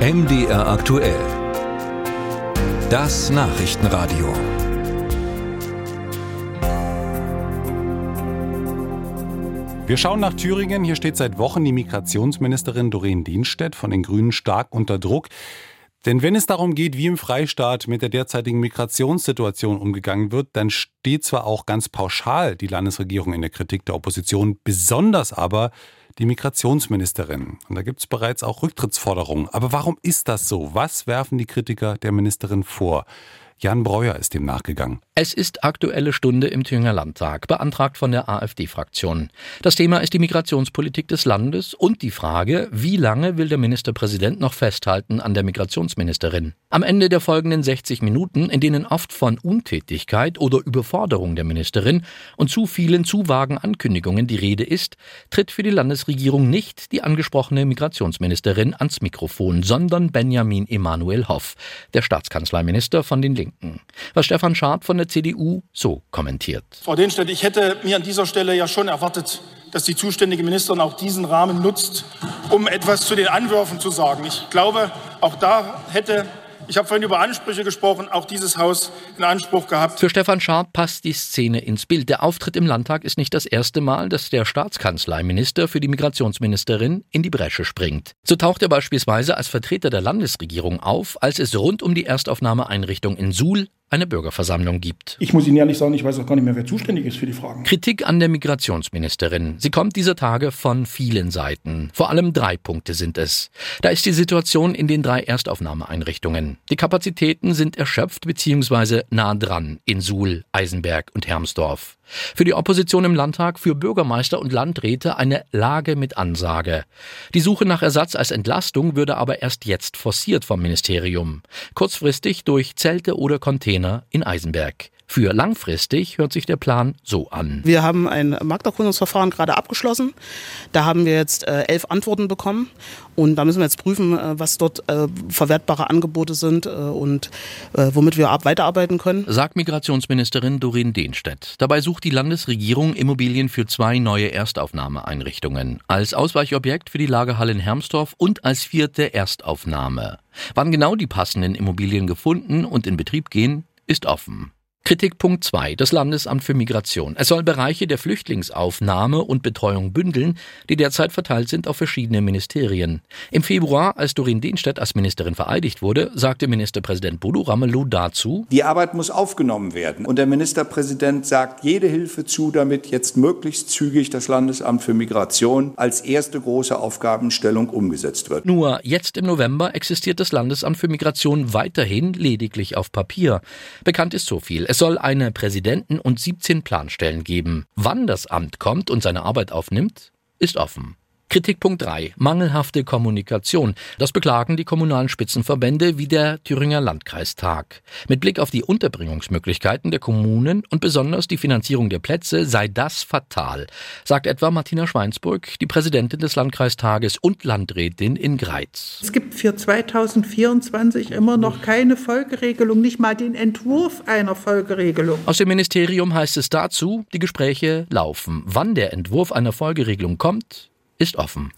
MDR aktuell. Das Nachrichtenradio. Wir schauen nach Thüringen. Hier steht seit Wochen die Migrationsministerin Doreen Dienstedt von den Grünen stark unter Druck. Denn wenn es darum geht, wie im Freistaat mit der derzeitigen Migrationssituation umgegangen wird, dann steht zwar auch ganz pauschal die Landesregierung in der Kritik der Opposition, besonders aber die Migrationsministerin. Und da gibt es bereits auch Rücktrittsforderungen. Aber warum ist das so? Was werfen die Kritiker der Ministerin vor? Jan Breuer ist dem nachgegangen. Es ist aktuelle Stunde im Thüringer Landtag, beantragt von der AfD-Fraktion. Das Thema ist die Migrationspolitik des Landes und die Frage, wie lange will der Ministerpräsident noch festhalten an der Migrationsministerin? Am Ende der folgenden 60 Minuten, in denen oft von Untätigkeit oder Überforderung der Ministerin und zu vielen zu vagen Ankündigungen die Rede ist, tritt für die Landesregierung nicht die angesprochene Migrationsministerin ans Mikrofon, sondern Benjamin Emanuel Hoff, der Staatskanzleiminister von den Linken. Linken. Was Stefan Scharp von der CDU so kommentiert. Frau Denstedt, ich hätte mir an dieser Stelle ja schon erwartet, dass die zuständige Ministerin auch diesen Rahmen nutzt, um etwas zu den Anwürfen zu sagen. Ich glaube, auch da hätte ich habe vorhin über Ansprüche gesprochen, auch dieses Haus in Anspruch gehabt. Für Stefan Scharp passt die Szene ins Bild. Der Auftritt im Landtag ist nicht das erste Mal, dass der Staatskanzleiminister für die Migrationsministerin in die Bresche springt. So taucht er beispielsweise als Vertreter der Landesregierung auf, als es rund um die Erstaufnahmeeinrichtung in Suhl eine Bürgerversammlung gibt. Ich muss Ihnen ehrlich sagen, ich weiß auch gar nicht mehr, wer zuständig ist für die Fragen. Kritik an der Migrationsministerin. Sie kommt dieser Tage von vielen Seiten. Vor allem drei Punkte sind es. Da ist die Situation in den drei Erstaufnahmeeinrichtungen. Die Kapazitäten sind erschöpft bzw. nah dran in Suhl, Eisenberg und Hermsdorf. Für die Opposition im Landtag, für Bürgermeister und Landräte eine Lage mit Ansage. Die Suche nach Ersatz als Entlastung würde aber erst jetzt forciert vom Ministerium. Kurzfristig durch Zelte oder Container in Eisenberg. Für langfristig hört sich der Plan so an. Wir haben ein Markterkundungsverfahren gerade abgeschlossen. Da haben wir jetzt äh, elf Antworten bekommen. Und da müssen wir jetzt prüfen, äh, was dort äh, verwertbare Angebote sind äh, und äh, womit wir ab weiterarbeiten können. Sagt Migrationsministerin Doreen Dehnstedt. Dabei sucht die Landesregierung Immobilien für zwei neue Erstaufnahmeeinrichtungen. Als Ausweichobjekt für die Lagerhalle in Hermsdorf und als vierte Erstaufnahme. Wann genau die passenden Immobilien gefunden und in Betrieb gehen, ist offen. Kritikpunkt 2. Das Landesamt für Migration. Es soll Bereiche der Flüchtlingsaufnahme und Betreuung bündeln, die derzeit verteilt sind auf verschiedene Ministerien. Im Februar, als Doreen Dehnstedt als Ministerin vereidigt wurde, sagte Ministerpräsident Bodo Ramelow dazu, Die Arbeit muss aufgenommen werden. Und der Ministerpräsident sagt jede Hilfe zu, damit jetzt möglichst zügig das Landesamt für Migration als erste große Aufgabenstellung umgesetzt wird. Nur jetzt im November existiert das Landesamt für Migration weiterhin lediglich auf Papier. Bekannt ist so viel. Es soll eine Präsidenten und 17 Planstellen geben. Wann das Amt kommt und seine Arbeit aufnimmt, ist offen. Kritikpunkt 3. Mangelhafte Kommunikation. Das beklagen die kommunalen Spitzenverbände wie der Thüringer Landkreistag. Mit Blick auf die Unterbringungsmöglichkeiten der Kommunen und besonders die Finanzierung der Plätze sei das fatal, sagt etwa Martina Schweinsburg, die Präsidentin des Landkreistages und Landrätin in Greiz. Es gibt für 2024 immer noch keine Folgeregelung, nicht mal den Entwurf einer Folgeregelung. Aus dem Ministerium heißt es dazu, die Gespräche laufen. Wann der Entwurf einer Folgeregelung kommt, ist offen.